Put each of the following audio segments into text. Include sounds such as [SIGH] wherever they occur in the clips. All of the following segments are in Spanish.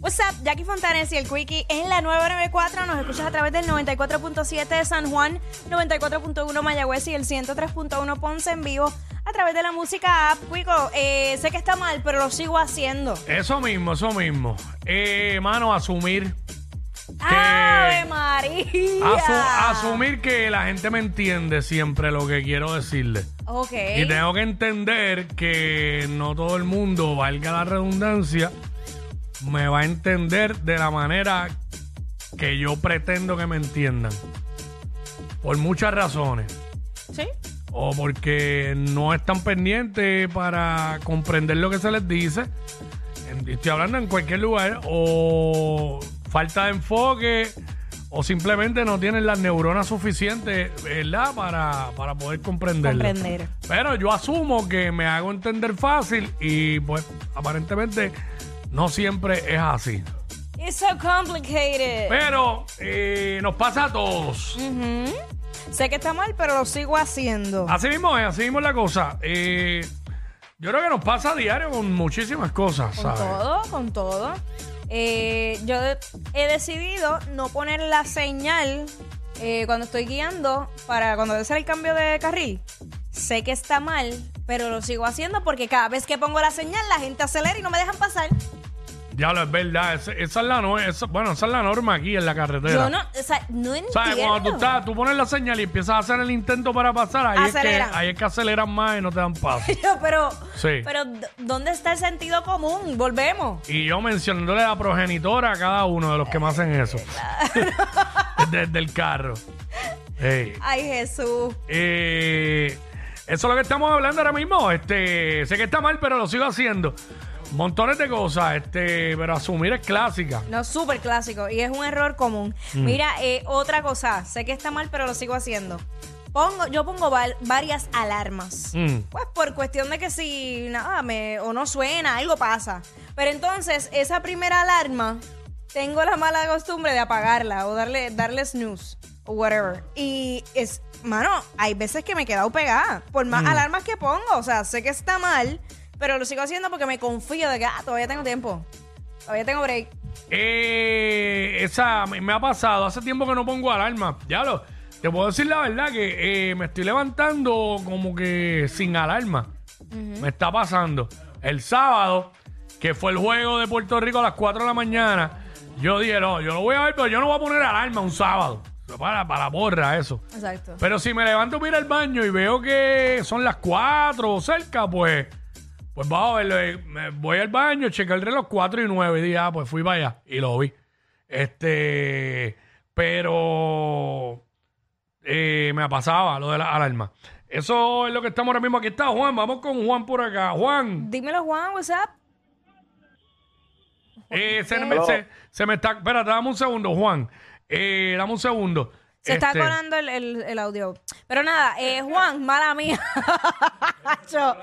What's up, Jackie Fontanes y el Quickie en la 994. Nos escuchas a través del 94.7 de San Juan, 94.1 Mayagüez y el 103.1 Ponce en vivo a través de la música app. Quico, eh, sé que está mal, pero lo sigo haciendo. Eso mismo, eso mismo. Eh, mano, asumir. ¡Ave María! asu- asumir que la gente me entiende siempre lo que quiero decirle. Ok. Y tengo que entender que no todo el mundo, valga la redundancia, me va a entender de la manera que yo pretendo que me entiendan. Por muchas razones. ¿Sí? o porque no están pendientes para comprender lo que se les dice. Estoy hablando en cualquier lugar, o falta de enfoque, o simplemente no tienen las neuronas suficientes, ¿verdad?, para, para poder comprenderlo. Comprender. Pero yo asumo que me hago entender fácil y, pues, aparentemente no siempre es así. It's so complicated. Pero eh, nos pasa a todos. Ujú. Sé que está mal, pero lo sigo haciendo. Así mismo es, así mismo es la cosa. Eh, yo creo que nos pasa a diario con muchísimas cosas, Con ¿sabes? todo, con todo. Eh, yo he decidido no poner la señal eh, cuando estoy guiando para cuando debe ser el cambio de carril. Sé que está mal, pero lo sigo haciendo porque cada vez que pongo la señal la gente acelera y no me dejan pasar. Ya lo es verdad. Esa, esa es la no, esa- bueno, esa es la norma aquí en la carretera. Yo no, o sea, no entiendo. ¿Sabes? Cuando tú, estás, tú pones la señal y empiezas a hacer el intento para pasar, ahí es, que, Aceleran. ahí es que aceleran más y no te dan paso. [LAUGHS] Pero, Sí. pero ¿d- ¿dónde está el sentido común? Volvemos. y yo mencionándole a la progenitora a cada uno de los que me hacen eso. [LAUGHS] Desde el carro. Ay, Jesús. Eh, eso es lo que estamos hablando ahora mismo. Este, sé que está mal, pero lo sigo haciendo. Montones de cosas, este, pero asumir es clásica. No, súper clásico y es un error común. Mira, eh, otra cosa, sé que está mal, pero lo sigo haciendo. Pongo, yo pongo val- varias alarmas. Mm. Pues por cuestión de que si nada me o no suena, algo pasa. Pero entonces, esa primera alarma, tengo la mala costumbre de apagarla o darle, darle snooze o whatever. Y es, mano, hay veces que me he quedado pegada por más alarmas que pongo. O sea, sé que está mal, pero lo sigo haciendo porque me confío de que ah, todavía tengo tiempo. Todavía tengo break. Eh, esa me, me ha pasado. Hace tiempo que no pongo alarma. Ya lo. Te puedo decir la verdad que eh, me estoy levantando como que sin alarma. Me está pasando. El sábado, que fue el juego de Puerto Rico a las 4 de la mañana, yo dije, no, yo lo voy a ver, pero yo no voy a poner alarma un sábado. Para, para borra eso. Exacto. Pero si me levanto ir al baño y veo que son las 4 o cerca, pues, pues vamos a ver, eh, me voy al baño, chequé el reloj 4 y 9 y dije, ah, pues fui para allá y lo vi. Este, pero eh, me pasaba lo de la alarma. Eso es lo que estamos ahora mismo. Aquí está Juan, vamos con Juan por acá. Juan, Dímelo, Juan, what's up? eh, se, me, se- se me está, espérate, dame un segundo, Juan. Eh, dame un segundo. Se está Este, colando el, el- el audio. Pero nada, eh, Juan, mala mía. [LAUGHS] Yo-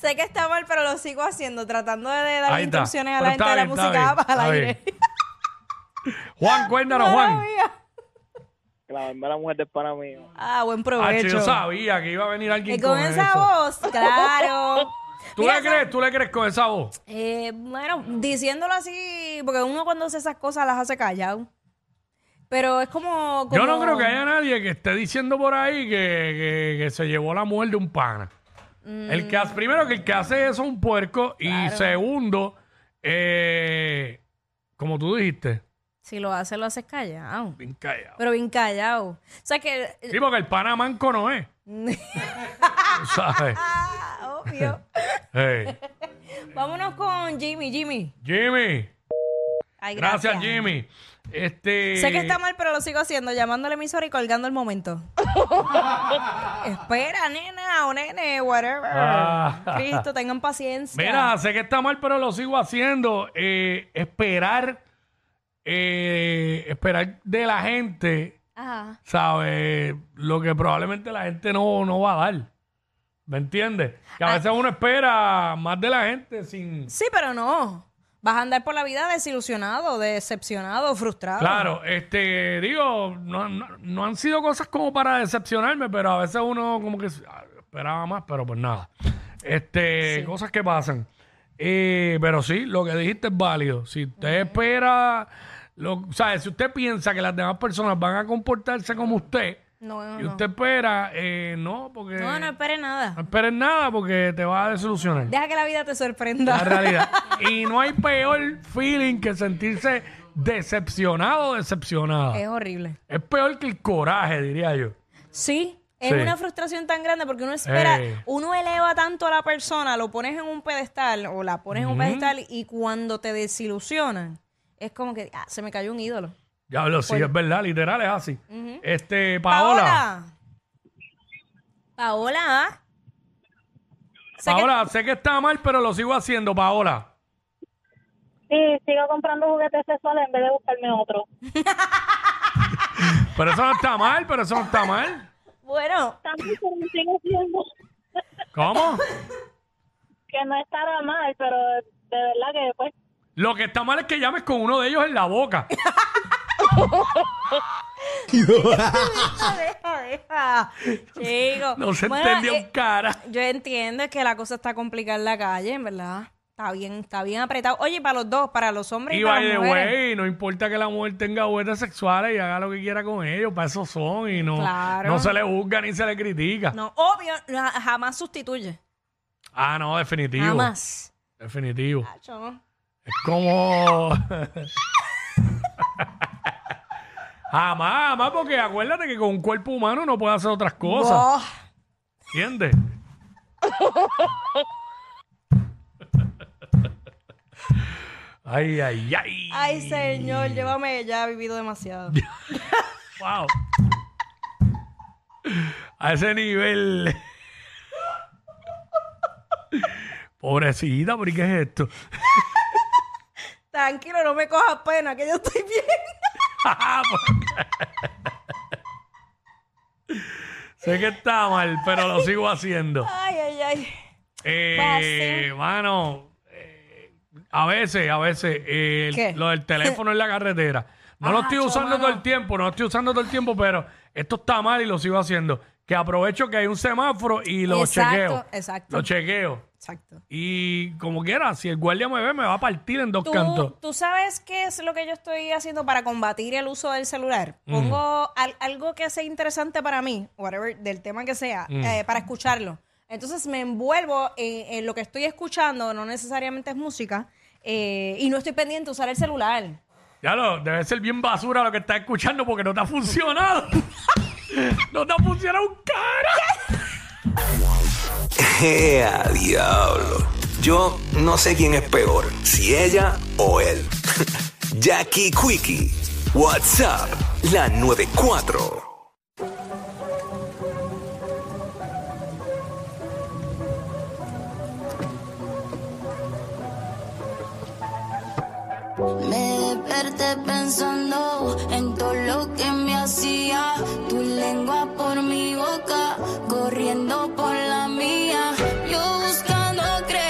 sé que está mal, pero lo sigo haciendo, tratando de dar Ahí está. instrucciones a Pero la gente está de la bien, está música bien, para el está aire. [LAUGHS] Juan, cuéntanos, Juan. mía. Que la verdad la mujer del pana mío. Ah, buen Ah, provecho. yo sabía que iba a venir alguien y con esa eso. voz, claro. [LAUGHS] ¿Tú Mira, le crees? ¿Tú le crees con esa voz? Eh, bueno, diciéndolo así, porque uno cuando hace esas cosas las hace callado. Pero es como, Yo no como- creo que haya nadie que esté diciendo por ahí que, que- que se llevó la mujer de un pana. El que hace, primero que el que hace eso es un puerco y segundo, eh, como tú dijiste, Si lo hace, lo haces callado. bien callado. Pero bien callado. O sea que. Sí, porque el pana manco no es. [LAUGHS] ¿Sabes? Ah, obvio. Hey. Vámonos con Jimmy, Jimmy. Jimmy. Ay, Gracias, gracias. Jimmy. Este, Sé que está mal, pero lo sigo haciendo, llamando al emisor y colgando el momento. [LAUGHS] Espera, nena o nene, whatever. Ah. Cristo, tengan paciencia. Mira, sé que está mal, pero lo sigo haciendo. Eh, esperar, eh, esperar de la gente, Ajá. ¿sabes? Lo que probablemente la gente no, no va a dar. ¿Me entiendes? Que a veces uno espera más de la gente sin... Sí, pero no. Vas a andar por la vida desilusionado, decepcionado, frustrado. Claro, este, digo, no, no, no han sido cosas como para decepcionarme, pero a veces uno como que ah, esperaba más, pero pues nada. Este, cosas que pasan. Eh, pero sí, lo que dijiste es válido. Si usted espera, lo, o sea, si usted piensa que las demás personas van a comportarse como usted No, no, y no. usted espera, eh, no, porque No, no espere nada. no esperes nada porque te va a desilusionar. Deja que la vida te La sorprenda. realidad. [LAUGHS] Y no hay peor feeling que sentirse decepcionado o decepcionada. es horrible. Es peor que el coraje, diría yo. Sí, es Sí. una frustración tan grande porque uno espera, Eh. uno eleva tanto a la persona, lo pones en un pedestal o la pones en un pedestal y cuando te desilusionan, es como que ah, se me cayó un ídolo. Ya lo sí, es verdad, literal es así. Este, Paola. Paola. Paola, ¿ah? Sé que- Paola, sé que está mal, pero lo sigo haciendo, Paola. Sí, sigo comprando juguetes sexuales en vez de buscarme otro. [LAUGHS] Pero eso no está mal, pero eso no está mal. Bueno, También pero lo sigo haciendo. ¿Cómo? Que no estará mal, pero de verdad que pues Lo que está mal es que llames con uno de ellos en la boca. [LAUGHS] Chico. No se Bueno, entendió eh, cara. Yo entiendo que la cosa está complicada en la calle, en verdad. Está bien, está bien apretado. Oye, para los dos, para los hombres y, Y para las the mujeres. way, no importa que la mujer tenga juguetes sexuales y haga lo que quiera con ellos, para eso son y no, Claro. no se le juzga ni se le critica. No, obvio, jamás sustituye. Ah, no, definitivo. Jamás. Definitivo. Es como. [LAUGHS] jamás, jamás, porque acuérdate que con un cuerpo humano no puede hacer otras cosas. ¿Entiendes? [LAUGHS] ay, ay, ay. Ay, señor, llévame, ya he vivido demasiado. [LAUGHS] Wow. A ese nivel. [LAUGHS] Pobrecita, ¿por qué es esto? Tranquilo, no me cojas pena, que yo estoy bien. [LAUGHS] Sé que está mal, pero lo sigo haciendo. Ay, ay, ay. Eh, mano, eh, a veces, a veces, eh, lo del teléfono en la carretera. No lo Ah, estoy usando todo el tiempo, no lo estoy usando todo el tiempo, pero esto está mal y lo sigo haciendo. Que aprovecho que hay un semáforo y lo Exacto, chequeo. exacto. Lo chequeo. Exacto. Y como quiera, si el guardia me ve, me va a partir en dos ¿Tú, cantos. tú sabes qué es lo que yo estoy haciendo para combatir el uso del celular? Pongo al- algo que sea interesante para mí, whatever, del tema que sea, eh, para escucharlo. Entonces me envuelvo en, en lo que estoy escuchando, no necesariamente es música, eh, y no estoy pendiente de usar el celular. Ya lo, debe ser bien basura lo que estás escuchando porque no te ha funcionado. [LAUGHS] no te ha funcionado un cara. [LAUGHS] ¡Ea, diablo! Yo no sé quién es peor, si ella o él. [LAUGHS] Jackie Quickie, WhatsApp, la 94. Me desperté pensando